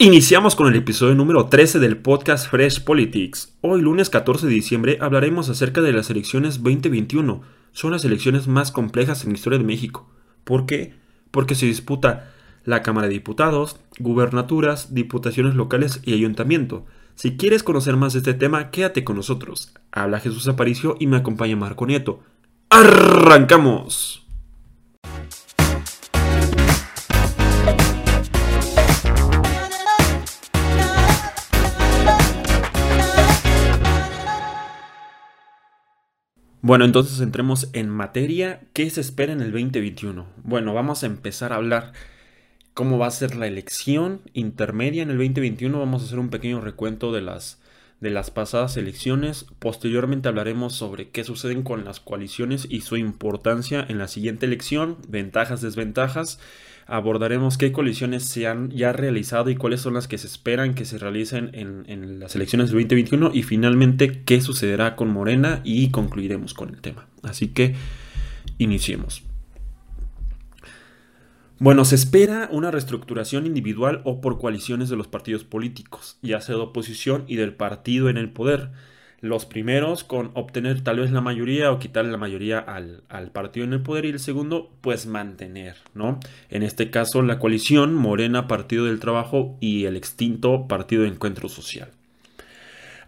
Iniciamos con el episodio número 13 del podcast Fresh Politics. Hoy, lunes 14 de diciembre, hablaremos acerca de las elecciones 2021. Son las elecciones más complejas en la historia de México. ¿Por qué? Porque se disputa la Cámara de Diputados, gubernaturas, diputaciones locales y ayuntamiento. Si quieres conocer más de este tema, quédate con nosotros. Habla Jesús Aparicio y me acompaña Marco Nieto. ¡Arrancamos! Bueno, entonces entremos en materia. ¿Qué se espera en el 2021? Bueno, vamos a empezar a hablar cómo va a ser la elección intermedia en el 2021. Vamos a hacer un pequeño recuento de las, de las pasadas elecciones. Posteriormente hablaremos sobre qué suceden con las coaliciones y su importancia en la siguiente elección, ventajas, desventajas abordaremos qué coaliciones se han ya realizado y cuáles son las que se esperan que se realicen en, las elecciones del 2021 y finalmente qué sucederá con Morena y concluiremos con el tema. Así que iniciemos. Bueno, se espera una reestructuración individual o por coaliciones de los partidos políticos, ya sea de oposición y del partido en el poder los primeros con obtener tal vez la mayoría o quitarle la mayoría al, partido en el poder y el segundo pues mantener, ¿no? En este caso la coalición Morena Partido del Trabajo y el extinto Partido de Encuentro Social.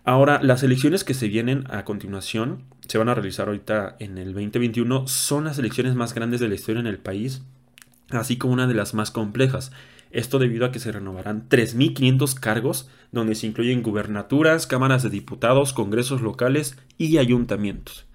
Ahora, las elecciones que se vienen a continuación, se van a realizar ahorita en el 2021, son las elecciones más grandes de la historia en el país, así como una de las más complejas. Esto debido a que se renovarán 3.500 cargos, donde se incluyen gubernaturas, cámaras de diputados, congresos locales y ayuntamientos.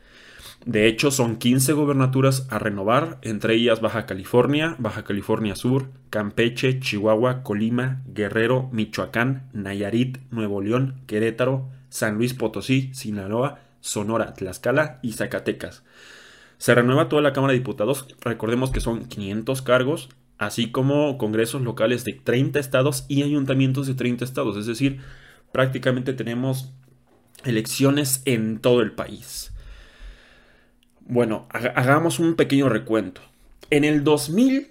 De hecho, son 15 gobernaturas a renovar, entre ellas Baja California, Baja California Sur, Campeche, Chihuahua, Colima, Guerrero, Michoacán, Nayarit, Nuevo León, Querétaro, San Luis Potosí, Sinaloa, Sonora, Tlaxcala y Zacatecas. Se renueva toda la Cámara de Diputados, recordemos que son 500 cargos, así como congresos locales de 30 estados y ayuntamientos de 30 estados. Es decir, prácticamente tenemos elecciones en todo el país. Bueno, hagamos un pequeño recuento. En el 2000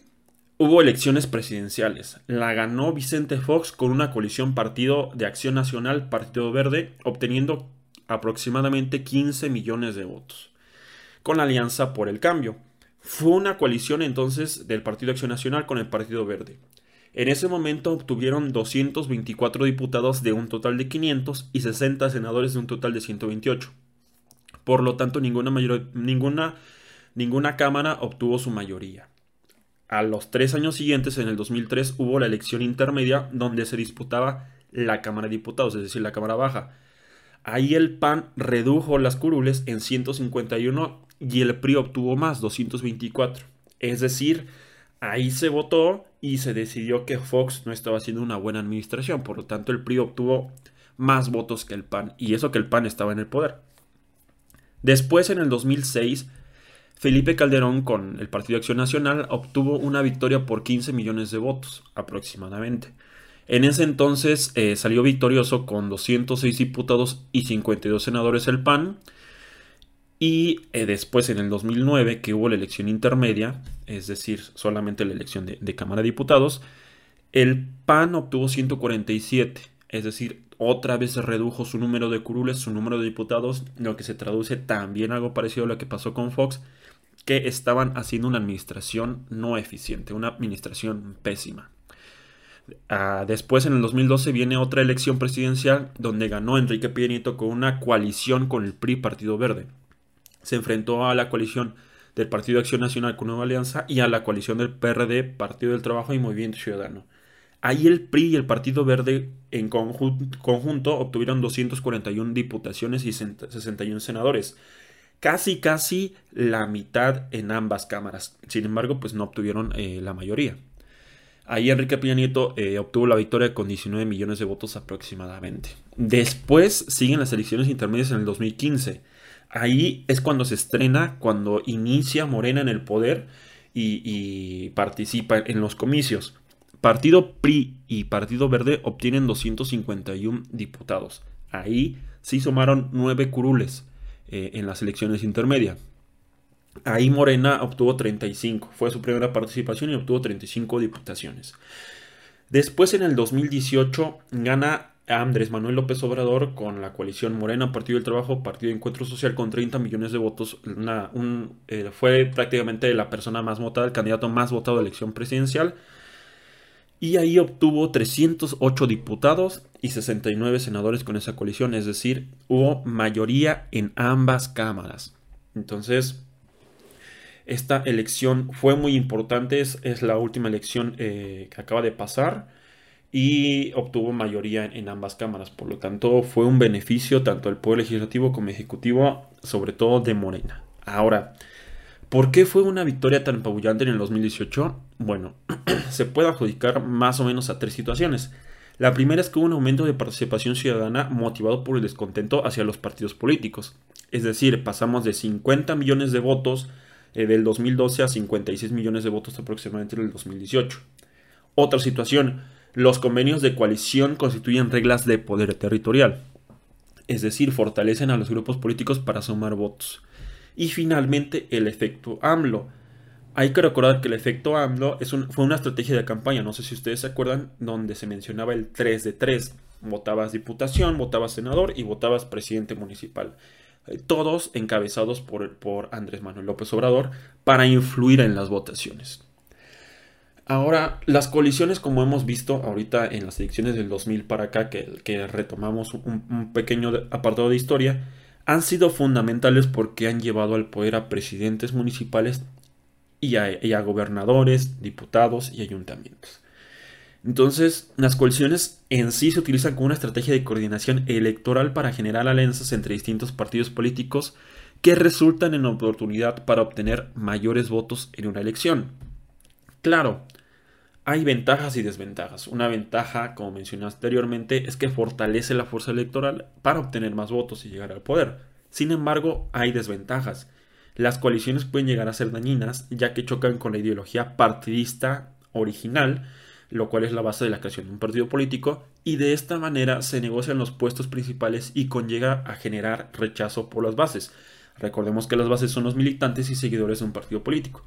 hubo elecciones presidenciales. La ganó Vicente Fox con una coalición Partido de Acción Nacional, Partido Verde, obteniendo aproximadamente 15 millones de votos. Con la Alianza por el Cambio. Fue una coalición entonces del Partido Acción Nacional con el Partido Verde. En ese momento obtuvieron 224 diputados de un total de 500 y 60 senadores de un total de 128. Por lo tanto, ninguna, ninguna, ninguna Cámara obtuvo su mayoría. A los tres años siguientes, en el 2003, hubo la elección intermedia donde se disputaba la Cámara de Diputados, es decir, la Cámara Baja. Ahí el PAN redujo las curules en 151 y el PRI obtuvo más, 224. Es decir, ahí se votó y se decidió que Fox no estaba haciendo una buena administración. Por lo tanto, el PRI obtuvo más votos que el PAN. Y eso que el PAN estaba en el poder. Después, en el 2006, Felipe Calderón con el Partido Acción Nacional obtuvo una victoria por 15 millones de votos aproximadamente. En ese entonces eh, salió victorioso con 206 diputados y 52 senadores el PAN y eh, después, en el 2009, que hubo la elección intermedia, es decir, solamente la elección de, Cámara de Diputados, el PAN obtuvo 147, es decir, otra vez se redujo su número de curules, su número de diputados, lo que se traduce también algo parecido a lo que pasó con Fox, que estaban haciendo una administración no eficiente, una administración pésima. Ah, después, en el 2012, viene otra elección presidencial donde ganó Enrique Peña con una coalición con el PRI Partido Verde se enfrentó a la coalición del Partido de Acción Nacional con Nueva Alianza y a la coalición del PRD, Partido del Trabajo y Movimiento Ciudadano. Ahí el PRI y el Partido Verde en conjunto, obtuvieron 241 diputaciones y 61 senadores. Casi, casi la mitad en ambas cámaras. Sin embargo, pues no obtuvieron eh, la mayoría. Ahí Enrique Peña Nieto eh, obtuvo la victoria con 19 millones de votos aproximadamente. Después siguen las elecciones intermedias en el 2015 ahí es cuando se estrena, cuando inicia Morena en el poder y, participa en los comicios. Partido PRI y Partido Verde obtienen 251 diputados. Ahí sí sumaron 9 curules eh, en las elecciones intermedias. Ahí Morena obtuvo 35, fue su primera participación y obtuvo 35 diputaciones. Después en el 2018 gana Andrés Manuel López Obrador con la coalición Morena, Partido del Trabajo, Partido de Encuentro Social con 30 millones de votos. Eh, fue prácticamente la persona más votada, el candidato más votado de elección presidencial. Y ahí obtuvo 308 diputados y 69 senadores con esa coalición, es decir, hubo mayoría en ambas cámaras. Entonces, esta elección fue muy importante, es, la última elección eh, que acaba de pasar y obtuvo mayoría en, ambas cámaras. Por lo tanto, fue un beneficio tanto al Poder Legislativo como Ejecutivo, sobre todo de Morena. Ahora, ¿por qué fue una victoria tan apabullante en el 2018? Bueno, se puede adjudicar más o menos a tres situaciones. La primera es que hubo un aumento de participación ciudadana motivado por el descontento hacia los partidos políticos. Es decir, pasamos de 50 millones de votos eh, del 2012 a 56 millones de votos aproximadamente en el 2018. Otra situación, los convenios de coalición constituyen reglas de poder territorial, es decir, fortalecen a los grupos políticos para sumar votos. Y finalmente, el efecto AMLO. Hay que recordar que el efecto AMLO fue una estrategia de campaña, no sé si ustedes se acuerdan, donde se mencionaba el 3 de 3. Votabas diputación, votabas senador y votabas presidente municipal. Eh, todos encabezados por, por Andrés Manuel López Obrador para influir en las votaciones. Ahora, las coaliciones, como hemos visto ahorita en las elecciones del 2000 para acá, que, retomamos un, pequeño apartado de historia, han sido fundamentales porque han llevado al poder a presidentes municipales y a, gobernadores, diputados y ayuntamientos. Entonces, las coaliciones en sí se utilizan como una estrategia de coordinación electoral para generar alianzas entre distintos partidos políticos que resultan en oportunidad para obtener mayores votos en una elección. Claro, hay ventajas y desventajas. Una ventaja, como mencioné anteriormente, es que fortalece la fuerza electoral para obtener más votos y llegar al poder. Sin embargo, hay desventajas. Las coaliciones pueden llegar a ser dañinas ya que chocan con la ideología partidista original, lo cual es la base de la creación de un partido político, y de esta manera se negocian los puestos principales y conlleva a generar rechazo por las bases. Recordemos que las bases son los militantes y seguidores de un partido político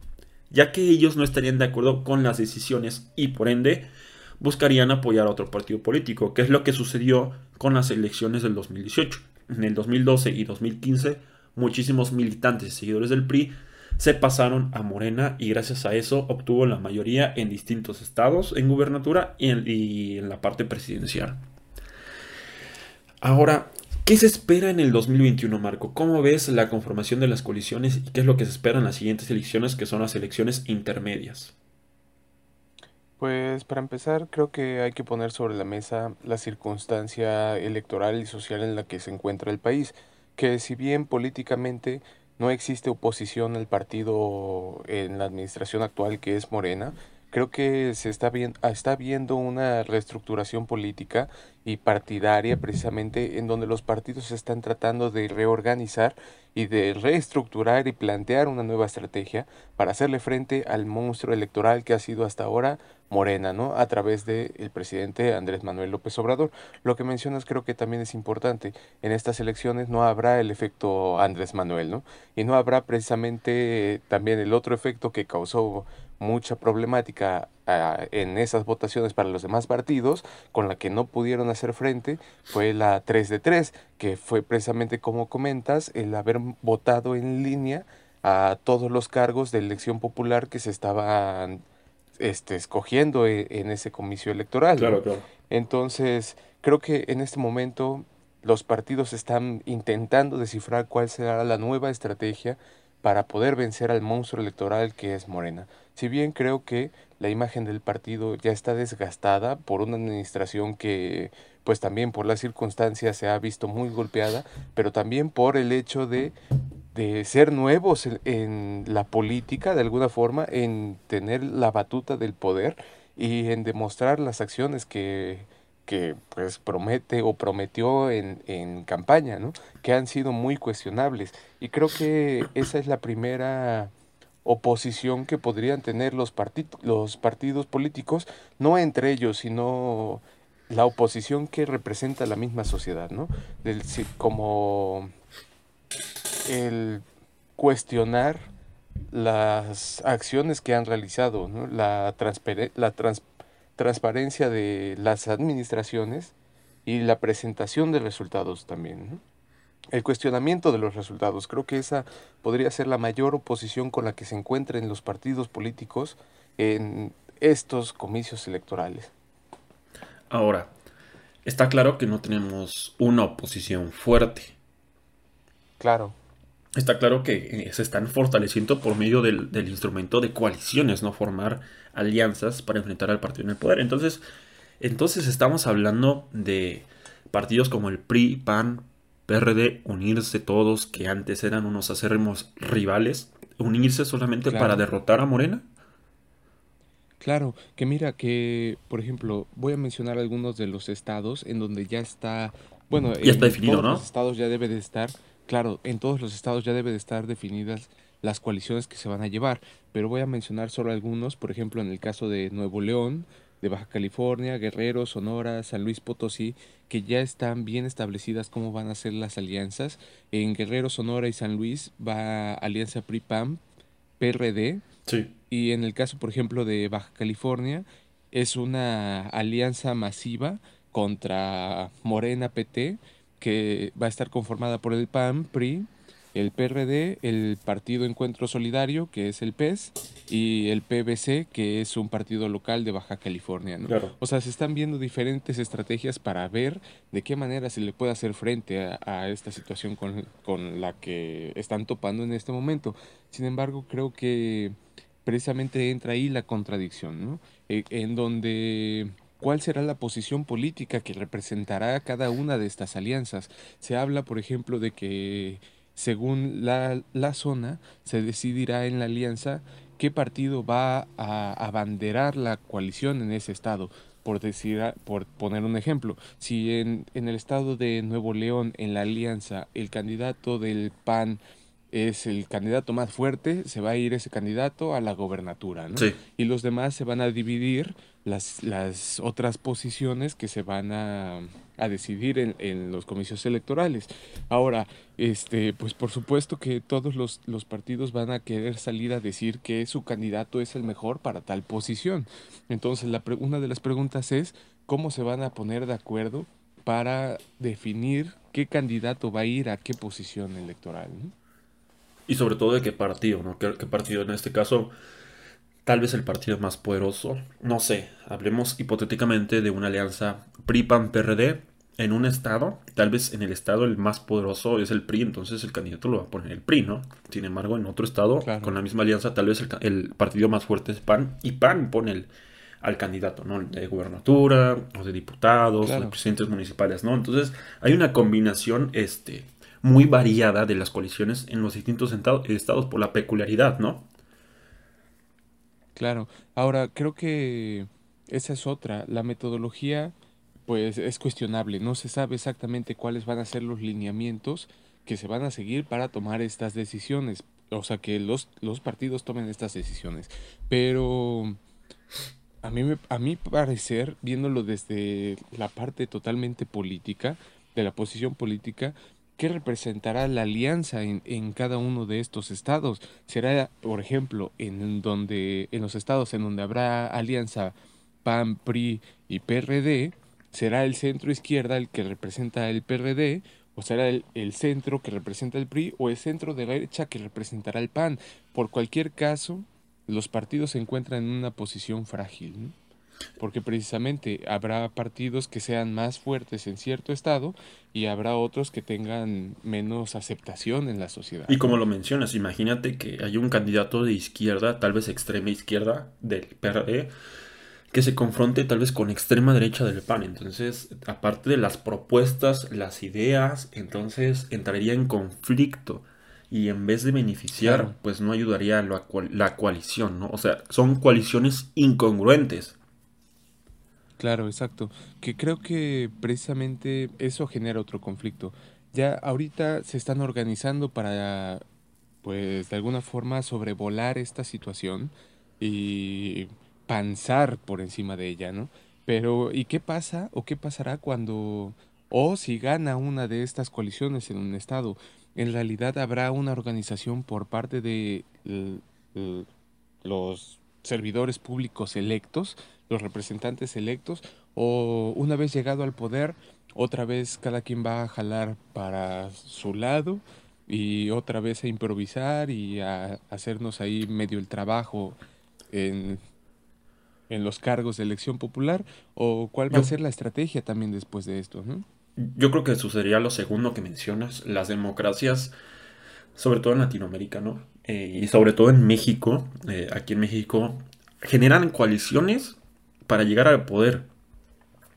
ya que ellos no estarían de acuerdo con las decisiones y por ende buscarían apoyar a otro partido político, que es lo que sucedió con las elecciones del 2018. En el 2012 y 2015 muchísimos militantes y seguidores del PRI se pasaron a Morena y gracias a eso obtuvo la mayoría en distintos estados en gubernatura y en, la parte presidencial. Ahora, ¿Qué se espera en el 2021, Marco? ¿Cómo ves la conformación de las coaliciones y qué es lo que se espera en las siguientes elecciones, que son las elecciones intermedias? Pues para empezar, creo que hay que poner sobre la mesa la circunstancia electoral y social en la que se encuentra el país, que si bien políticamente no existe oposición al partido en la administración actual que es Morena, creo que se está, viendo, está viendo una reestructuración política y partidaria precisamente en donde los partidos están tratando de reorganizar y de reestructurar y plantear una nueva estrategia para hacerle frente al monstruo electoral que ha sido hasta ahora Morena, ¿no? A través del el presidente Andrés Manuel López Obrador. Lo que mencionas creo que también es importante. En estas elecciones no habrá el efecto Andrés Manuel, ¿no? Y no habrá precisamente también el otro efecto que causó mucha problemática ah, en esas votaciones para los demás partidos, con la que no pudieron hacer frente, fue la 3 de 3, que fue precisamente como comentas, el haber votado en línea a todos los cargos de elección popular que se estaban este, escogiendo e, en, ese comicio electoral. Claro, claro. Entonces, creo que en este momento los partidos están intentando descifrar cuál será la nueva estrategia para poder vencer al monstruo electoral que es Morena. Si bien creo que la imagen del partido ya está desgastada por una administración que pues también por las circunstancias se ha visto muy golpeada, pero también por el hecho de, de ser nuevos en, la política de alguna forma, en tener la batuta del poder y en demostrar las acciones que, que pues promete o prometió en, en campaña, ¿no? que han sido muy cuestionables. Y creo que esa es la primera oposición que podrían tener los, los partidos políticos, no entre ellos, sino la oposición que representa la misma sociedad, ¿no? Del, como el cuestionar las acciones que han realizado, ¿no? la, la transparencia de las administraciones y la presentación de resultados también. El cuestionamiento de los resultados. Creo que esa podría ser la mayor oposición con la que se encuentren los partidos políticos en estos comicios electorales. Ahora, está claro que no tenemos una oposición fuerte. Claro. Está claro que eh, se están fortaleciendo por medio del, del instrumento de coaliciones, no formar alianzas para enfrentar al partido en el poder. Entonces, entonces estamos hablando de partidos como el PRI, PAN, PRD, unirse todos que antes eran unos acérrimos rivales, unirse solamente para derrotar a Morena. Claro, que mira que, por ejemplo, voy a mencionar algunos de los estados en donde ya está, bueno, ya está definido, ¿no? Los estados ya debe de estar, claro, en todos los estados ya debe de estar definidas las coaliciones que se van a llevar, pero voy a mencionar solo algunos, por ejemplo, en el caso de Nuevo León, de Baja California, Guerrero, Sonora, San Luis Potosí, que ya están bien establecidas cómo van a ser las alianzas. En Guerrero, Sonora y San Luis va Alianza PRI-PAM, PRD. Sí. Y en el caso, por ejemplo, de Baja California, es una alianza masiva contra Morena PT, que va a estar conformada por el PAM, PRI, el PRD, el Partido Encuentro Solidario, que es el PES, y el PBC, que es un partido local de Baja California. ¿no? O sea, se están viendo diferentes estrategias para ver de qué manera se le puede hacer frente a, esta situación con, con, la que están topando en este momento. Sin embargo, creo que precisamente entra ahí la contradicción, ¿no? E, en donde cuál será la posición política que representará cada una de estas alianzas. Se habla, por ejemplo, de que según la, la zona, se decidirá en la alianza qué partido va a abanderar la coalición en ese estado. Por, decir, por poner un ejemplo, si en, en el estado de Nuevo León, en la alianza, el candidato del PAN es el candidato más fuerte, se va a ir ese candidato a la gobernatura, ¿no? Y los demás se van a dividir las, las otras posiciones que se van a, decidir en, los comicios electorales. Ahora, este, pues por supuesto que todos los, los partidos van a querer salir a decir que su candidato es el mejor para tal posición. Entonces, la, una de las preguntas es, ¿cómo se van a poner de acuerdo para definir qué candidato va a ir a qué posición electoral? Y sobre todo de qué partido, ¿no? ¿Qué, partido en este caso? Tal vez el partido más poderoso. No sé, hablemos hipotéticamente de una alianza PRI-PAN-PRD en un estado. Tal vez en el estado el más poderoso es el PRI, entonces el candidato lo va a poner el PRI, ¿no? Sin embargo, en otro estado, con la misma alianza, tal vez el, partido más fuerte es PAN y PAN pone el, al candidato, ¿no? De gubernatura, o de diputados, o de presidentes municipales, ¿no? Entonces hay una combinación, este muy variada de las coaliciones en los distintos estados por la peculiaridad, ¿no? Claro. Ahora, creo que esa es otra. La metodología, pues, es cuestionable. No se sabe exactamente cuáles van a ser los lineamientos que se van a seguir para tomar estas decisiones. O sea, que los, los partidos tomen estas decisiones. Pero a mí, a mi parecer, viéndolo desde la parte totalmente política, de la posición política, ¿Qué representará la alianza en, en, cada uno de estos estados? ¿Será, por ejemplo, en donde en los estados en donde habrá alianza PAN, PRI y PRD, será el centro izquierda el que representa el PRD o será el, el, centro que representa el PRI o el centro derecha que representará el PAN. Por cualquier caso, los partidos se encuentran en una posición frágil. ¿no? Porque precisamente habrá partidos que sean más fuertes en cierto estado y habrá otros que tengan menos aceptación en la sociedad. Y como lo mencionas, imagínate que hay un candidato de izquierda, tal vez extrema izquierda del PRD, que se confronte tal vez con extrema derecha del PAN. Entonces, aparte de las propuestas, las ideas, entonces entraría en conflicto y en vez de beneficiar, pues no ayudaría a la, la coalición, ¿no? O sea, son coaliciones incongruentes. Claro, exacto. Que creo que precisamente eso genera otro conflicto. Ya ahorita se están organizando para, pues, de alguna forma sobrevolar esta situación y pensar por encima de ella, ¿no? Pero, ¿y qué pasa o qué pasará cuando, o si gana una de estas coaliciones en un estado? En realidad habrá una organización por parte de los servidores públicos electos, los representantes electos, o una vez llegado al poder, otra vez cada quien va a jalar para su lado y otra vez a improvisar y a hacernos ahí medio el trabajo en, los cargos de elección popular o cuál va a ser la estrategia también después de esto. Yo creo que sucedería lo segundo que mencionas, las democracias, sobre todo en Latinoamérica, ¿no? Eh, y sobre todo en México, eh, aquí en México, generan coaliciones para llegar al poder.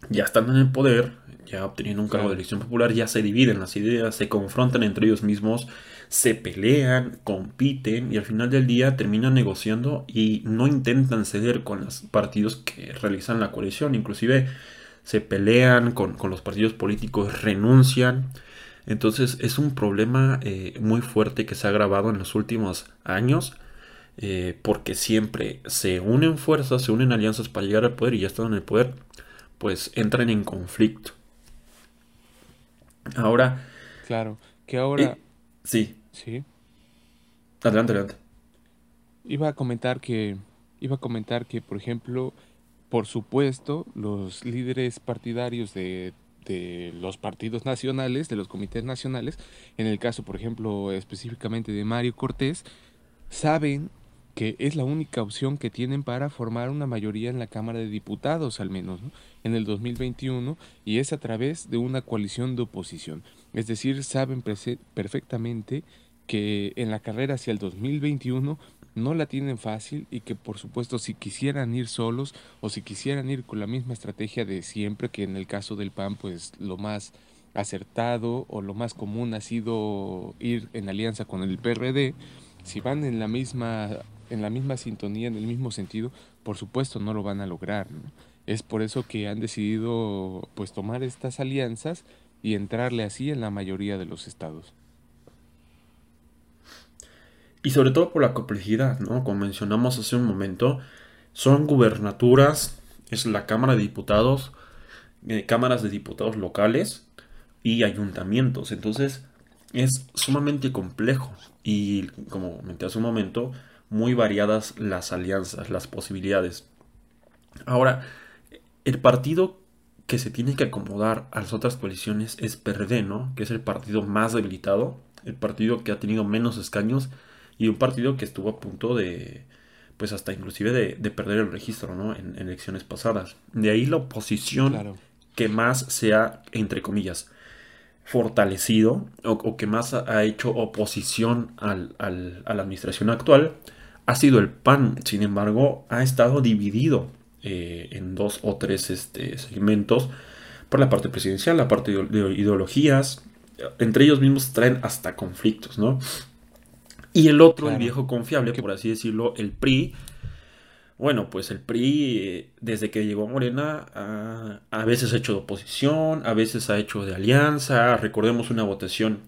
Ya estando en el poder, ya obteniendo un cargo de elección popular, ya se dividen las ideas, se confrontan entre ellos mismos, se pelean, compiten y al final del día terminan negociando y no intentan ceder con los partidos que realizan la coalición. Inclusive se pelean con, los partidos políticos, renuncian. Entonces es un problema eh, muy fuerte que se ha agravado en los últimos años. Eh, porque siempre se unen fuerzas, se unen alianzas para llegar al poder y ya están en el poder, pues entran en conflicto. Ahora. Claro, que ahora. sí. Sí. Adelante, adelante. Iba a comentar que. Iba a comentar que, por ejemplo, por supuesto, los líderes partidarios de, de los partidos nacionales, de los comités nacionales, en el caso, por ejemplo, específicamente de Mario Cortés, saben que es la única opción que tienen para formar una mayoría en la Cámara de Diputados, al menos, en el 2021, y es a través de una coalición de oposición. Es decir, saben perfectamente que en la carrera hacia el 2021 no la tienen fácil y que por supuesto si quisieran ir solos o si quisieran ir con la misma estrategia de siempre, que en el caso del PAN pues lo más acertado o lo más común ha sido ir en alianza con el PRD, si van en la misma en la misma sintonía, en el mismo sentido, por supuesto no lo van a lograr. Es por eso que han decidido pues tomar estas alianzas y entrarle así en la mayoría de los estados. Y sobre todo por la complejidad, ¿no? Como mencionamos hace un momento, son gubernaturas, es la Cámara de Diputados, eh, cámaras de diputados locales y ayuntamientos. Entonces es sumamente complejo y como comenté hace un momento, muy variadas las alianzas, las posibilidades. Ahora, el partido que se tiene que acomodar a las otras coaliciones es PRD, ¿no? Que es el partido más debilitado, el partido que ha tenido menos escaños y un partido que estuvo a punto de, pues hasta inclusive de, perder el registro, ¿no? En, elecciones pasadas. De ahí la oposición que más se ha, entre comillas, fortalecido o, que más ha hecho oposición al, a la administración actual ha sido el PAN. Sin embargo, ha estado dividido eh, en dos o tres este, segmentos por la parte presidencial, la parte de ideologías. Entre ellos mismos traen hasta conflictos, ¿no? Y el otro, el viejo confiable, por así decirlo, el PRI. Bueno, pues el PRI, desde que llegó a Morena, a veces ha hecho de oposición, a veces ha hecho de alianza. Recordemos una votación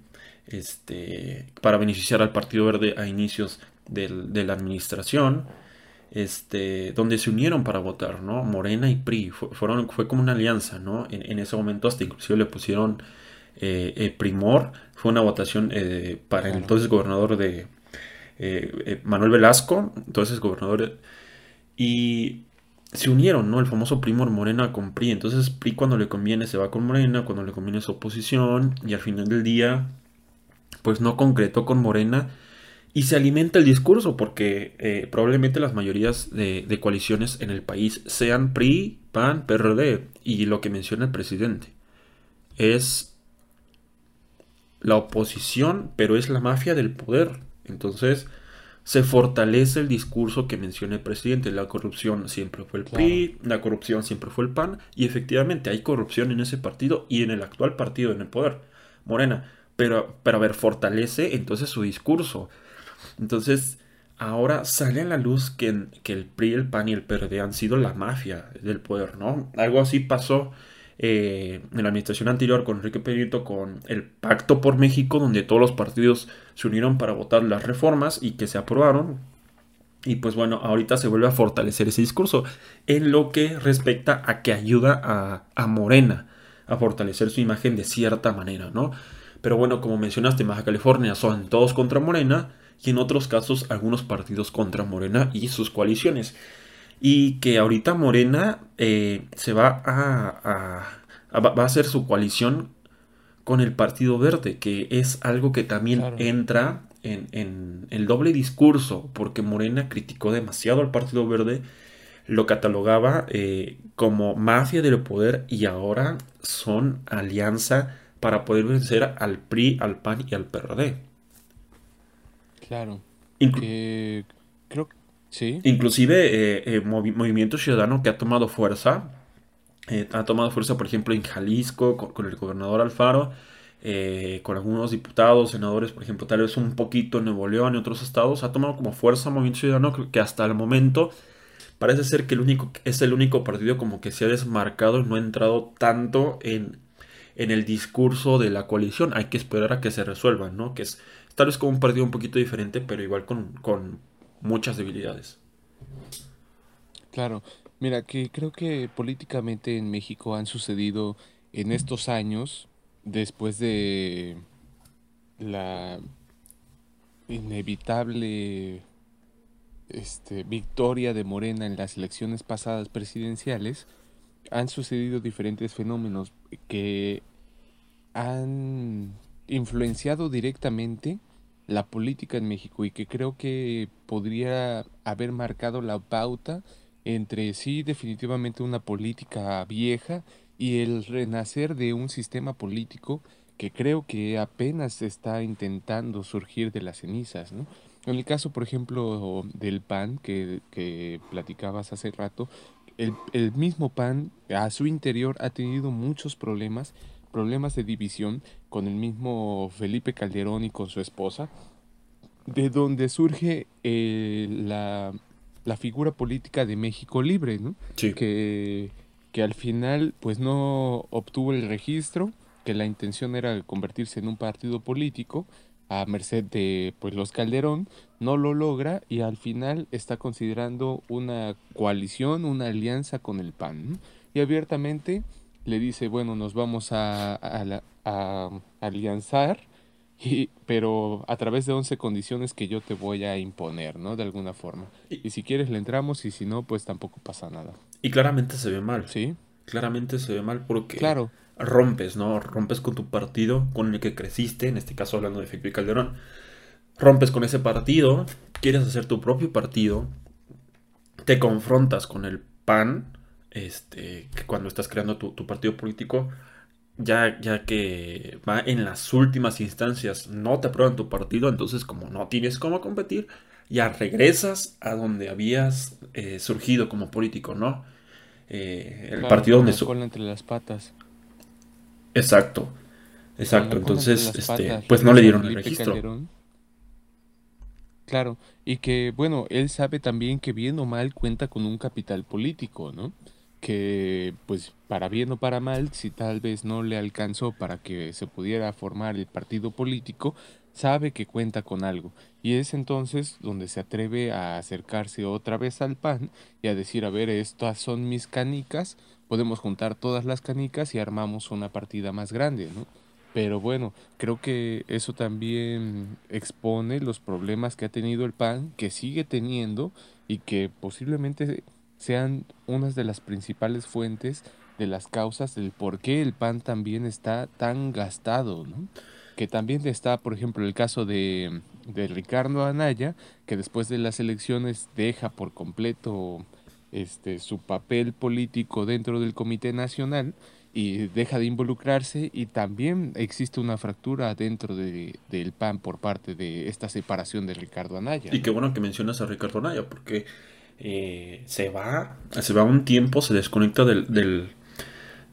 este, para beneficiar al Partido Verde a inicios de la administración, este, donde se unieron para votar, ¿no? Morena y PRI, fueron, fue como una alianza, ¿no? En, ese momento hasta inclusive le pusieron eh, eh, Primor, fue una votación eh, para el entonces gobernador de Manuel Velasco, entonces gobernador, y se unieron, ¿no? El famoso Primor Morena con PRI, entonces PRI cuando le conviene se va con Morena, cuando le conviene su oposición, y al final del día, pues no concretó con Morena, y se alimenta el discurso porque eh, probablemente las mayorías de, coaliciones en el país sean PRI, PAN, PRD y lo que menciona el presidente es la oposición, pero es la mafia del poder. Entonces se fortalece el discurso que menciona el presidente. La corrupción siempre fue el PRI, la corrupción siempre fue el PAN y efectivamente hay corrupción en ese partido y en el actual partido en el poder, Morena. Pero, pero a ver, fortalece entonces su discurso entonces, ahora sale a la luz que, que, el PRI, el PAN y el PRD han sido la mafia del poder, ¿no? Algo así pasó eh, en la administración anterior con Enrique Peñito con el Pacto por México, donde todos los partidos se unieron para votar las reformas y que se aprobaron. Y pues bueno, ahorita se vuelve a fortalecer ese discurso en lo que respecta a que ayuda a, a Morena a fortalecer su imagen de cierta manera, ¿no? Pero bueno, como mencionaste, Baja California son todos contra Morena y en otros casos algunos partidos contra Morena y sus coaliciones. Y que ahorita Morena eh, se va a, va a hacer su coalición con el Partido Verde, que es algo que también entra en, el doble discurso, porque Morena criticó demasiado al Partido Verde, lo catalogaba eh, como mafia del poder y ahora son alianza para poder vencer al PRI, al PAN y al PRD. Claro. creo sí. Inclusive eh, eh, Movimiento Ciudadano que ha tomado fuerza, ha tomado fuerza por ejemplo en Jalisco con el gobernador Alfaro, eh, con algunos diputados, senadores, por ejemplo, tal vez un poquito en Nuevo León y otros estados, ha tomado como fuerza Movimiento Ciudadano que hasta el momento parece ser que el único, es el único partido como que se ha desmarcado y no ha entrado tanto en, en el discurso de la coalición. Hay que esperar a que se resuelvan, ¿no? Que es tal vez como un partido un poquito diferente, pero igual con, con muchas debilidades. Claro, mira, que creo que políticamente en México han sucedido en estos años después de la inevitable este, victoria de Morena en las elecciones pasadas presidenciales, han sucedido diferentes fenómenos que han influenciado directamente la política en México y que creo que podría haber marcado la pauta entre sí definitivamente una política vieja y el renacer de un sistema político que creo que apenas está intentando surgir de las cenizas, ¿no? En el caso, por ejemplo, del PAN que, que platicabas hace rato, el, el, mismo PAN a su interior ha tenido muchos problemas, problemas de división con el mismo Felipe Calderón y con su esposa, de donde surge eh, la, la, figura política de México Libre, ¿no? Sí. Que que al final pues no obtuvo el registro, que la intención era convertirse en un partido político a merced de pues los Calderón, no lo logra y al final está considerando una coalición, una alianza con el PAN. Y abiertamente le dice, bueno, nos vamos a, a, a alianzar, y, pero a través de 11 condiciones que yo te voy a imponer, ¿no? De alguna forma. Y, y si quieres le entramos y si no, pues tampoco pasa nada. Y claramente se ve mal. Sí. Claramente se ve mal porque claro. rompes, ¿no? Rompes con tu partido con el que creciste, en este caso hablando de Felipe Calderón. Rompes con ese partido, quieres hacer tu propio partido, te confrontas con el PAN, este, que cuando estás creando tu, tu partido político, ya, ya que va en las últimas instancias, no te aprueban tu partido, entonces como no tienes cómo competir, ya regresas a donde habías eh, surgido como político, ¿no? Eh, el partido donde... Su... entre las patas. Exacto, exacto. Entonces, este, pues no le dieron el registro. Claro, y que bueno, él sabe también que bien o mal cuenta con un capital político, ¿no? Que pues para bien o para mal, si tal vez no le alcanzó para que se pudiera formar el partido político, sabe que cuenta con algo y es entonces donde se atreve a acercarse otra vez al pan y a decir, a ver, estas son mis canicas, podemos juntar todas las canicas y armamos una partida más grande, ¿no? Pero bueno, creo que eso también expone los problemas que ha tenido el PAN, que sigue teniendo y que posiblemente sean unas de las principales fuentes de las causas del por qué el PAN también está tan gastado, ¿no? que también está, por ejemplo, el caso de, de Ricardo Anaya, que después de las elecciones deja por completo este, su papel político dentro del Comité Nacional y deja de involucrarse y también existe una fractura dentro de, del PAN por parte de esta separación de Ricardo Anaya. Y qué bueno que mencionas a Ricardo Anaya porque eh, se va se va un tiempo, se desconecta del, del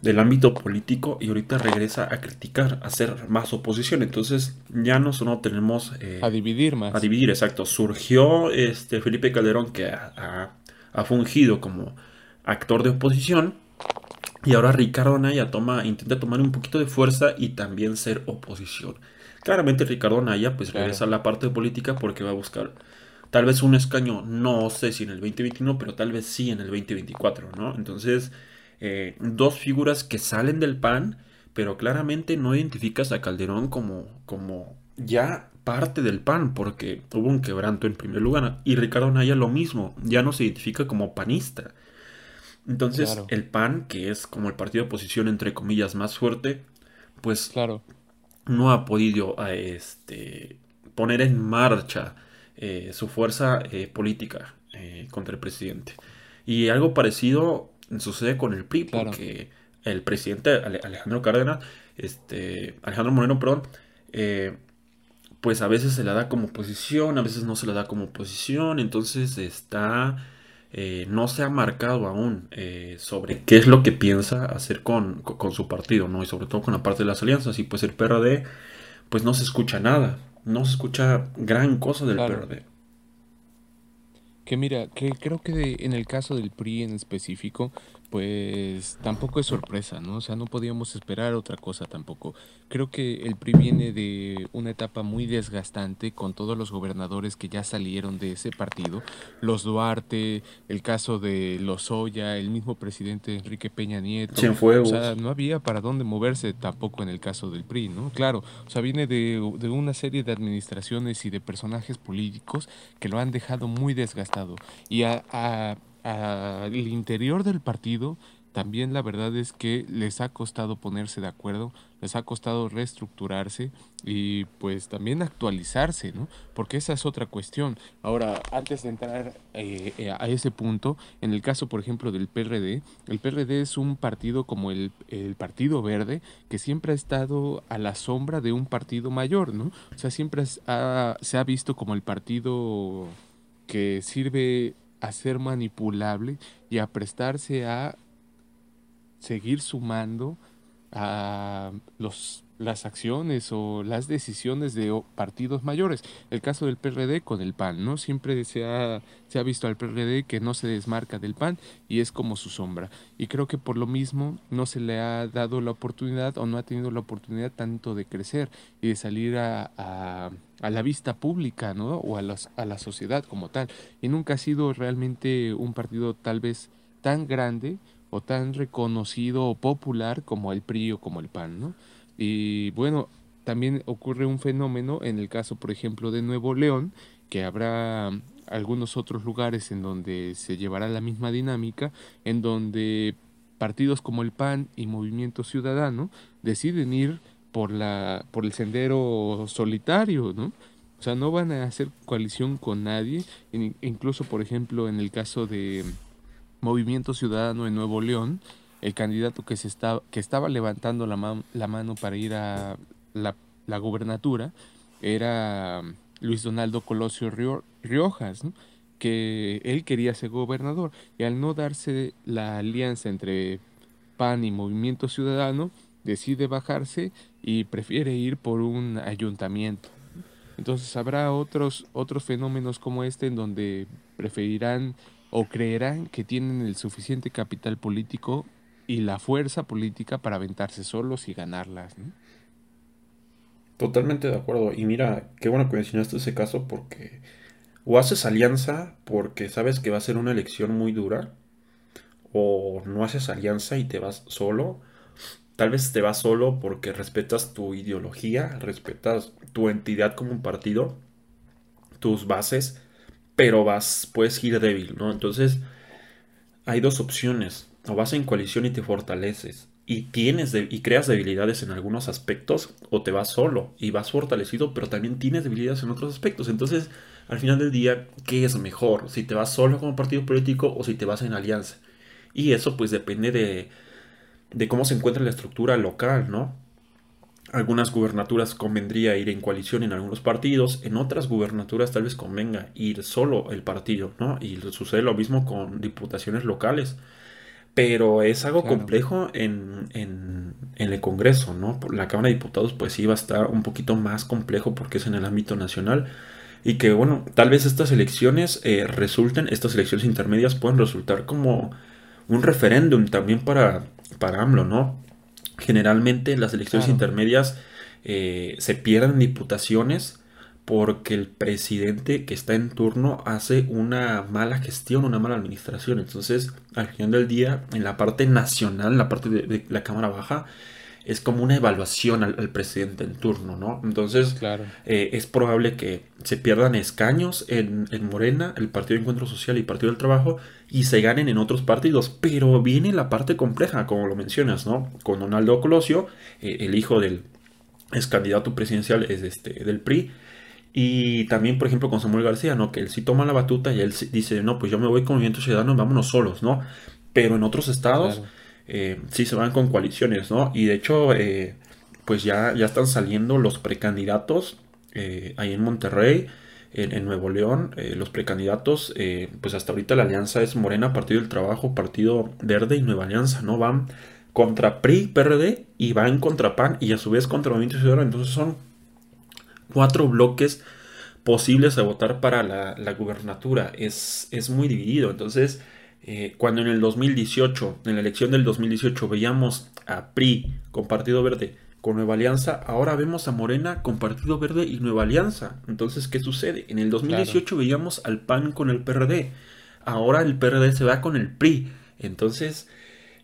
del ámbito político y ahorita regresa a criticar, a hacer más oposición. Entonces ya no solo tenemos... Eh, a dividir más. A dividir, exacto. Surgió este Felipe Calderón que ha, fungido como actor de oposición y ahora Ricardo Anaya toma, intenta tomar un poquito de fuerza y también ser oposición. Claramente Ricardo Anaya pues regresa a la parte política porque va a buscar tal vez un escaño, no sé si en el 2021, pero tal vez sí en el 2024, ¿no? Entonces eh, dos figuras que salen del PAN, pero claramente no identificas a Calderón como, como ya parte del PAN porque hubo un quebranto en primer lugar y Ricardo Naya lo mismo, ya no se identifica como panista. Entonces el PAN, que es como el partido de oposición entre comillas más fuerte, pues claro. no ha podido este, poner en marcha eh, su fuerza eh, política eh, contra el presidente. Y algo parecido sucede con el PRI, porque el presidente Alejandro Cárdenas, este, Alejandro Moreno, perdón, pues a veces se la da como oposición, a veces no se la da como oposición, entonces está, no se ha marcado aún sobre qué es lo que piensa hacer con, con, su partido, ¿no? Y sobre todo con la parte de las alianzas, y pues el PRD, pues no se escucha nada, no se escucha gran cosa del PRD. Que mira, que creo que en el caso del PRI en específico, pues tampoco es sorpresa, ¿no? O sea, no podíamos esperar otra cosa tampoco. Creo que el PRI viene de una etapa muy desgastante con todos los gobernadores que ya salieron de ese partido, los Duarte, el caso de Lozoya, el mismo presidente Enrique Peña Nieto. O sea, no había para dónde moverse tampoco en el caso del PRI, ¿no? Claro, o sea, viene de, de una serie de administraciones y de personajes políticos que lo han dejado muy desgastado. Y a, a al interior del partido también la verdad es que les ha costado ponerse de acuerdo, les ha costado reestructurarse y pues también actualizarse, ¿no? Porque esa es otra cuestión. Ahora, antes de entrar eh, eh, a ese punto, en el caso, por ejemplo, del PRD, el PRD es un partido como el, el Partido Verde que siempre ha estado a la sombra de un partido mayor, ¿no? O sea, siempre se ha visto como el partido que sirve a ser manipulable y a prestarse a seguir sumando a los, las acciones o las decisiones de partidos mayores. El caso del PRD con el PAN, ¿no? Siempre se ha, se ha visto al PRD que no se desmarca del PAN y es como su sombra. Y creo que por lo mismo no se le ha dado la oportunidad o no ha tenido la oportunidad tanto de crecer y de salir a a la vista pública, ¿no? O a, a la sociedad como tal. Y nunca ha sido realmente un partido tal vez tan grande o tan reconocido o popular como el PRI o como el PAN, ¿no? Y bueno, también ocurre un fenómeno en el caso, por ejemplo, de Nuevo León, que habrá algunos otros lugares en donde se llevará la misma dinámica, en donde partidos como el PAN y Movimiento Ciudadano deciden ir por, la, por el sendero solitario, ¿no? O sea, no van a hacer coalición con nadie, incluso por ejemplo en el caso de Movimiento Ciudadano en Nuevo León, el candidato que, se estaba, que estaba levantando la, la mano para ir a la, la gubernatura era Luis Donaldo Colosio Riojas, ¿no? que él quería ser gobernador y al no darse la alianza entre PAN y Movimiento Ciudadano, decide bajarse y prefiere ir por un ayuntamiento. Entonces habrá otros, otros fenómenos como este en donde preferirán o creerán que tienen el suficiente capital político y la fuerza política para aventarse solos y ganarlas. Totalmente de acuerdo. Y mira, qué bueno que mencionaste ese caso porque o haces alianza porque sabes que va a ser una elección muy dura, o no haces alianza y te vas solo, Tal vez te vas solo porque respetas tu ideología, respetas tu entidad como un partido, tus bases, pero vas, puedes ir débil, ¿no? Entonces, hay dos opciones. O vas en coalición y te fortaleces y tienes y creas debilidades en algunos aspectos, o te vas solo y vas fortalecido, pero también tienes debilidades en otros aspectos. Entonces, al final del día, ¿qué es mejor? Si te vas solo como partido político o si te vas en alianza. Y eso pues depende de, de cómo se encuentra la estructura local, ¿no? Algunas gubernaturas convendría ir en coalición en algunos partidos, en otras gubernaturas tal vez convenga ir solo el partido, ¿no? Y sucede lo mismo con diputaciones locales. Pero es algo complejo en, en, el Congreso, ¿no? La Cámara de Diputados pues sí va a estar un poquito más complejo porque es en el ámbito nacional. Y que bueno, tal vez estas elecciones eh, resulten, estas elecciones intermedias pueden resultar como un referéndum también para para AMLO, ¿no? Generalmente las elecciones intermedias eh, se pierden diputaciones porque el presidente que está en turno hace una mala gestión, una mala administración. Entonces, al final del día, en la parte nacional, en la parte de, la Cámara Baja, es como una evaluación al, presidente en turno, ¿no? Entonces, claro. Eh, es probable que se pierdan escaños en, Morena, el Partido de Encuentro Social y Partido del Trabajo, y se ganen en otros partidos. Pero viene la parte compleja, como lo mencionas, ¿no? Con Donaldo Colosio, eh, el hijo del ex candidato presidencial es este, del PRI. Y también, por ejemplo, con Samuel García, ¿no? Que él sí toma la batuta y él dice, no, pues yo me voy con Movimiento Ciudadano, vámonos solos, ¿no? Pero en otros estados eh, sí se van con coaliciones, ¿no? Y de hecho, eh, pues ya, ya están saliendo los precandidatos ahí en Monterrey, en, Nuevo León, los precandidatos, pues hasta ahorita la alianza es Morena, Partido del Trabajo, Partido Verde y Nueva Alianza, ¿no? Van contra PRI, PRD y van contra PAN y a su vez contra Movimiento Ciudadano. Entonces son cuatro bloques posibles de votar para la, la gubernatura. Es, es muy dividido. Entonces, eh, cuando en el 2018, en la elección del 2018, veíamos a PRI con Partido Verde con Nueva Alianza, ahora vemos a Morena con Partido Verde y Nueva Alianza. Entonces, ¿qué sucede? En el 2018 veíamos al PAN con el PRD, ahora el PRD se va con el PRI. Entonces,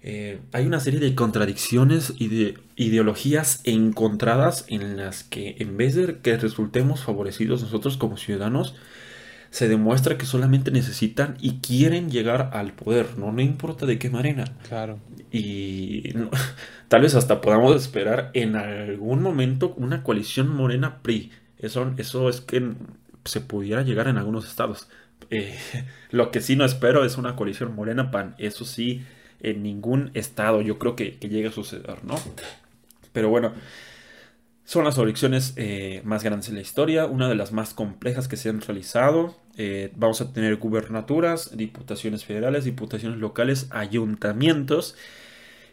eh, hay una serie de contradicciones y de ideologías encontradas en las que en vez de que resultemos favorecidos nosotros como ciudadanos, se demuestra que solamente necesitan y quieren llegar al poder, no, no importa de qué manera. Claro. Y tal vez hasta podamos esperar en algún momento una coalición morena PRI. Eso, eso es que se pudiera llegar en algunos estados. Eh, lo que sí no espero es una coalición morena PAN. Eso sí, en ningún estado yo creo que, que llegue a suceder, ¿no? Pero bueno, son las elecciones eh, más grandes en la historia, una de las más complejas que se han realizado. Eh, vamos a tener gubernaturas, diputaciones federales, diputaciones locales, ayuntamientos.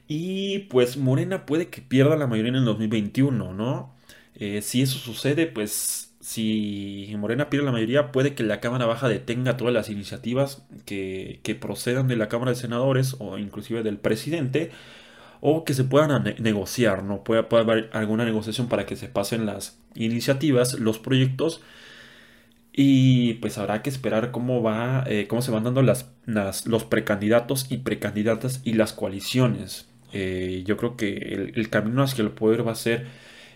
Y pues Morena puede que pierda la mayoría en el 2021, ¿no? Eh, si eso sucede, pues si Morena pierde la mayoría, puede que la Cámara Baja detenga todas las iniciativas que, que procedan de la Cámara de Senadores o inclusive del presidente o que se puedan negociar, ¿no? Puede, haber alguna negociación para que se pasen las iniciativas, los proyectos y pues habrá que esperar cómo va, eh, cómo se van dando las, los precandidatos y precandidatas y las coaliciones. Eh, yo creo que el, camino hacia el poder va a ser,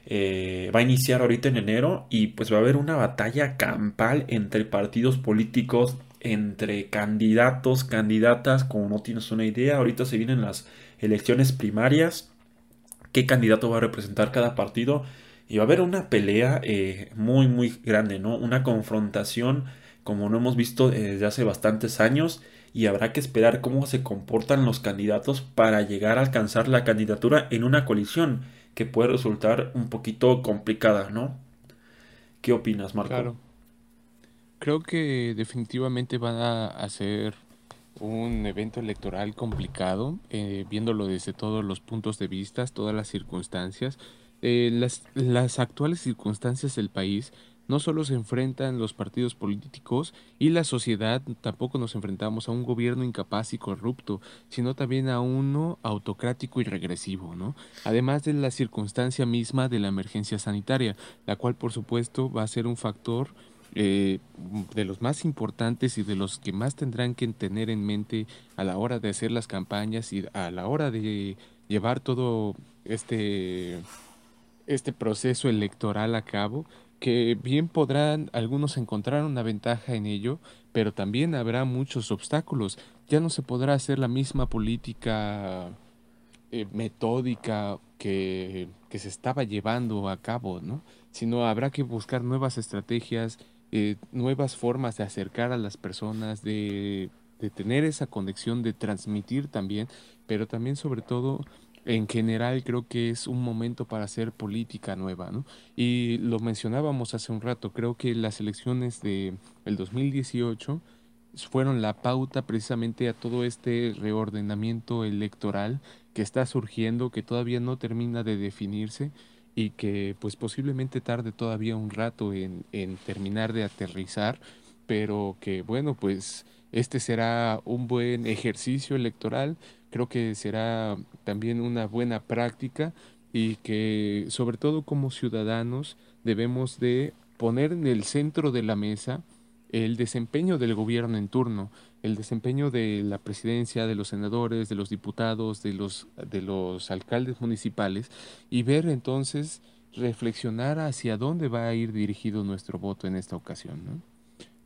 eh, va a iniciar ahorita en enero y pues va a haber una batalla campal entre partidos políticos, entre candidatos, candidatas, como no tienes una idea. Ahorita se vienen las elecciones primarias, qué candidato va a representar cada partido y va a haber una pelea eh, muy muy grande, ¿no? Una confrontación como no hemos visto desde hace bastantes años y habrá que esperar cómo se comportan los candidatos para llegar a alcanzar la candidatura en una coalición que puede resultar un poquito complicada, ¿no? ¿Qué opinas, Marco? Claro. Creo que definitivamente van a hacer un evento electoral complicado, eh, viéndolo desde todos los puntos de vista, todas las circunstancias. Eh, las, las actuales circunstancias del país no solo se enfrentan los partidos políticos y la sociedad, tampoco nos enfrentamos a un gobierno incapaz y corrupto, sino también a uno autocrático y regresivo, ¿no? Además de la circunstancia misma de la emergencia sanitaria, la cual por supuesto va a ser un factor eh, de los más importantes y de los que más tendrán que tener en mente a la hora de hacer las campañas y a la hora de llevar todo este, este proceso electoral a cabo, que bien podrán algunos encontrar una ventaja en ello, pero también habrá muchos obstáculos. Ya no se podrá hacer la misma política eh, metódica que, que se estaba llevando a cabo, ¿no? Sino habrá que buscar nuevas estrategias, eh, nuevas formas de acercar a las personas, de, de tener esa conexión, de transmitir también, pero también sobre todo en general creo que es un momento para hacer política nueva, ¿no? Y lo mencionábamos hace un rato, creo que las elecciones de el 2018 fueron la pauta precisamente a todo este reordenamiento electoral que está surgiendo, que todavía no termina de definirse y que pues posiblemente tarde todavía un rato en, en terminar de aterrizar, pero que bueno, pues este será un buen ejercicio electoral, creo que será también una buena práctica y que sobre todo como ciudadanos debemos de poner en el centro de la mesa el desempeño del gobierno en turno, el desempeño de la presidencia, de los senadores, de los diputados, de los, de los alcaldes municipales y ver entonces, reflexionar hacia dónde va a ir dirigido nuestro voto en esta ocasión.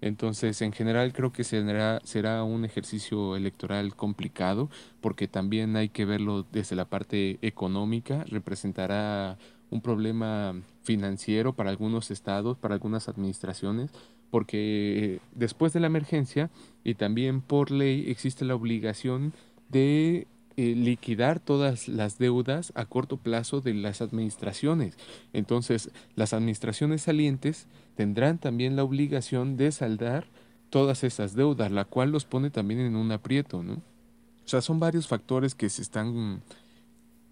Entonces, en general creo que será, será un ejercicio electoral complicado porque también hay que verlo desde la parte económica, representará un problema financiero para algunos estados, para algunas administraciones, porque después de la emergencia y también por ley existe la obligación de eh, liquidar todas las deudas a corto plazo de las administraciones. Entonces, las administraciones salientes tendrán también la obligación de saldar todas esas deudas, la cual los pone también en un aprieto, ¿no? O sea, son varios factores que se están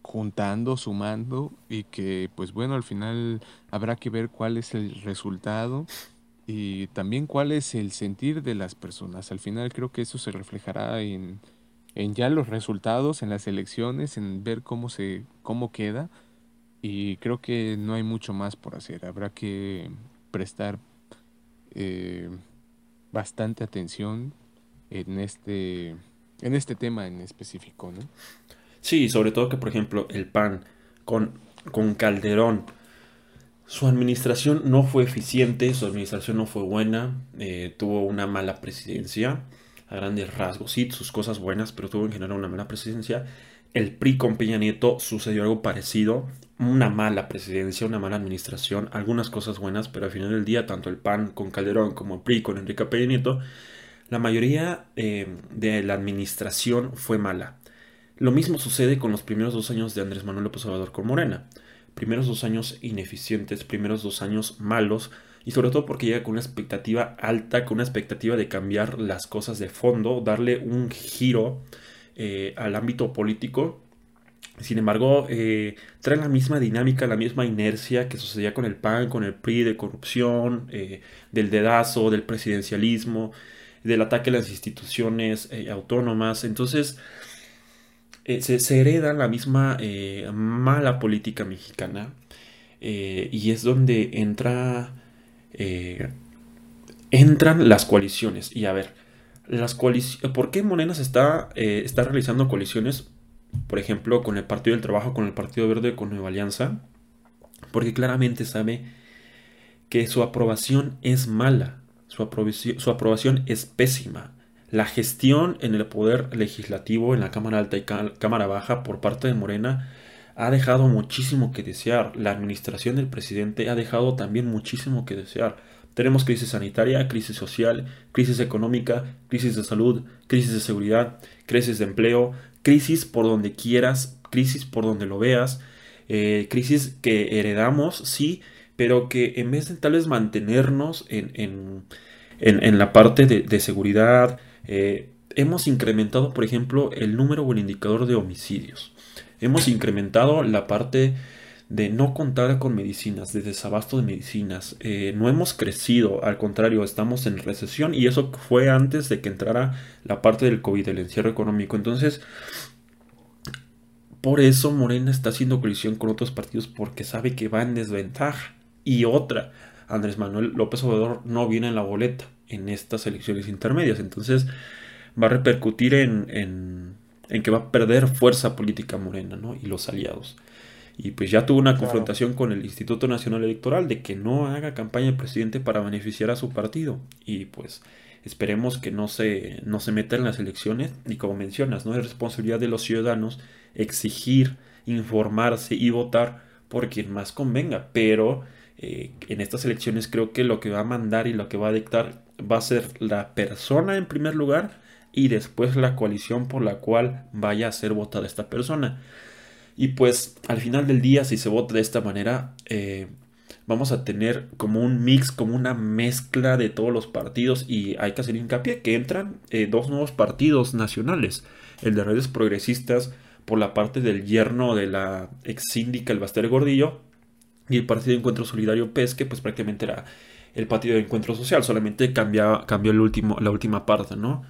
juntando, sumando y que pues bueno, al final habrá que ver cuál es el resultado y también cuál es el sentir de las personas. Al final creo que eso se reflejará en, en ya los resultados, en las elecciones, en ver cómo se cómo queda y creo que no hay mucho más por hacer. Habrá que prestar eh, bastante atención en este en este tema en específico, ¿no? Sí, sobre todo que, por ejemplo, el PAN con, con Calderón, su administración no fue eficiente, su administración no fue buena, eh, tuvo una mala presidencia, a grandes rasgos, sí, sus cosas buenas, pero tuvo en general una mala presidencia. El PRI con Peña Nieto sucedió algo parecido, una mala presidencia, una mala administración, algunas cosas buenas, pero al final del día, tanto el PAN con Calderón como el PRI con Enrique Peña Nieto, la mayoría eh, de la administración fue mala. Lo mismo sucede con los primeros dos años de Andrés Manuel López Obrador con Morena. Primeros dos años ineficientes, primeros dos años malos, y sobre todo porque llega con una expectativa alta, con una expectativa de cambiar las cosas de fondo, darle un giro eh, al ámbito político. Sin embargo, eh, trae la misma dinámica, la misma inercia que sucedía con el PAN, con el PRI, de corrupción, eh, del dedazo, del presidencialismo, del ataque a las instituciones autónomas. Entonces, eh, se, hereda la misma eh, mala política mexicana eh, y es donde entra entran las coaliciones. Y a ver las ¿por qué Morena está, está realizando coaliciones por ejemplo con el Partido del Trabajo con el Partido Verde con Nueva Alianza porque claramente sabe que su aprobación es mala su su aprobación es pésima la gestión en el poder legislativo en la Cámara Alta y Cámara Baja por parte de Morena ha dejado muchísimo que desear. La administración del presidente ha dejado también muchísimo que desear. Tenemos crisis sanitaria, crisis social, crisis económica, crisis de salud, crisis de seguridad, crisis de empleo, crisis por donde quieras, crisis por donde lo veas, eh, crisis que heredamos, sí, pero que en vez de tal vez mantenernos en, en, la parte de seguridad, eh, hemos incrementado, por ejemplo, el número o el indicador de homicidios. Hemos incrementado la parte de no contar con medicinas, de desabasto de medicinas. Eh, no hemos crecido, al contrario, estamos en recesión y eso fue antes de que entrara la parte del COVID, el encierro económico. Entonces, por eso Morena está haciendo colisión con otros partidos porque sabe que va en desventaja. Y otra, Andrés Manuel López Obrador no viene en la boleta en estas elecciones intermedias. Entonces va a repercutir en, en, que va a perder fuerza política morena ¿no? y los aliados. Y pues ya tuvo una confrontación con el Instituto Nacional Electoral de que no haga campaña el presidente para beneficiar a su partido. Y pues esperemos que no se, no se meta en las elecciones. Y como mencionas, no es responsabilidad de los ciudadanos exigir, informarse y votar por quien más convenga. Pero eh, en estas elecciones creo que lo que va a mandar y lo que va a dictar va a ser la persona en primer lugar y después la coalición por la cual vaya a ser votada esta persona. Y pues al final del día, si se vota de esta manera, eh, vamos a tener como un mix, como una mezcla de todos los partidos y hay que hacer hincapié que entran eh, dos nuevos partidos nacionales, el de redes progresistas por la parte del yerno de la ex síndica el Baster Gordillo y el Partido de Encuentro Solidario PES, que pues prácticamente era el Partido de Encuentro Social, solamente cambió, cambió la última parte, ¿no?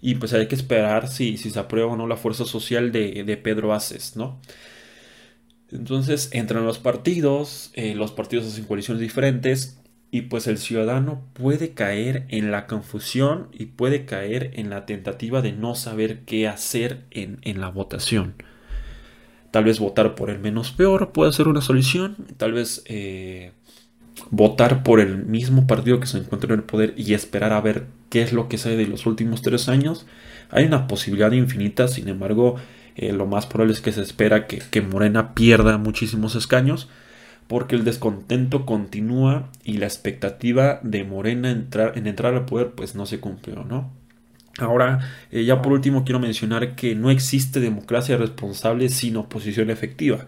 Y pues hay que esperar si, si se aprueba o no la fuerza social de, Pedro Aces, ¿no? Entonces entran los partidos, eh, los partidos hacen coaliciones diferentes y pues el ciudadano puede caer en la confusión y puede caer en la tentativa de no saber qué hacer en, la votación. Tal vez votar por el menos peor puede ser una solución, tal vez eh, votar por el mismo partido que se encuentra en el poder y esperar a ver qué es lo que sale de los últimos tres años. Hay una posibilidad infinita, sin embargo, eh, lo más probable es que se espera que, que Morena pierda muchísimos escaños porque el descontento continúa y la expectativa de Morena entrar, en entrar al poder pues no se cumplió, ¿no? Ahora, eh, ya por último quiero mencionar que no existe democracia responsable sin oposición efectiva,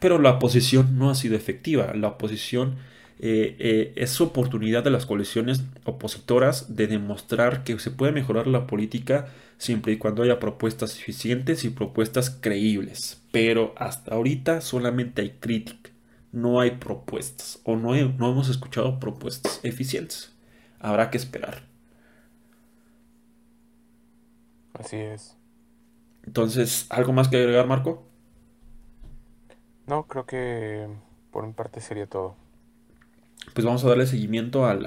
pero la oposición no ha sido efectiva, la oposición eh, eh, es su oportunidad de las coaliciones opositoras de demostrar que se puede mejorar la política siempre y cuando haya propuestas eficientes y propuestas creíbles, pero hasta ahorita solamente hay crítica no hay propuestas o no, no hemos escuchado propuestas eficientes. Habrá que esperar. Así es. Entonces, ¿algo más que agregar, Marco? No, creo que por mi parte sería todo. Pues vamos a darle seguimiento al,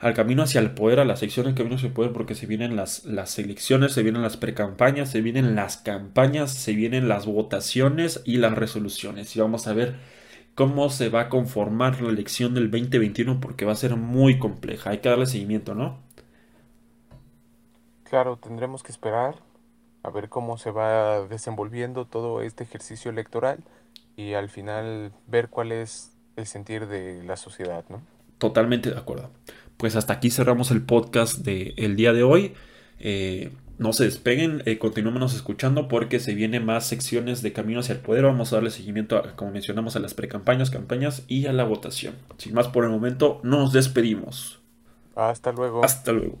al, camino hacia el poder, a la sección del camino hacia el poder, porque se vienen las, las elecciones, se vienen las precampañas, se vienen las campañas, se vienen las votaciones y las resoluciones. Y vamos a ver cómo se va a conformar la elección del 2021 porque va a ser muy compleja. Hay que darle seguimiento, ¿no? Claro, tendremos que esperar a ver cómo se va desenvolviendo todo este ejercicio electoral y al final ver cuál es el sentir de la sociedad, ¿no? Totalmente de acuerdo. Pues hasta aquí cerramos el podcast del día de hoy. Eh, no se despeguen, eh, continuémonos escuchando porque se vienen más secciones de Camino hacia el Poder. Vamos a darle seguimiento, como mencionamos, a las precampañas, campañas y a la votación. Sin más por el momento, nos despedimos. Hasta luego. Hasta luego.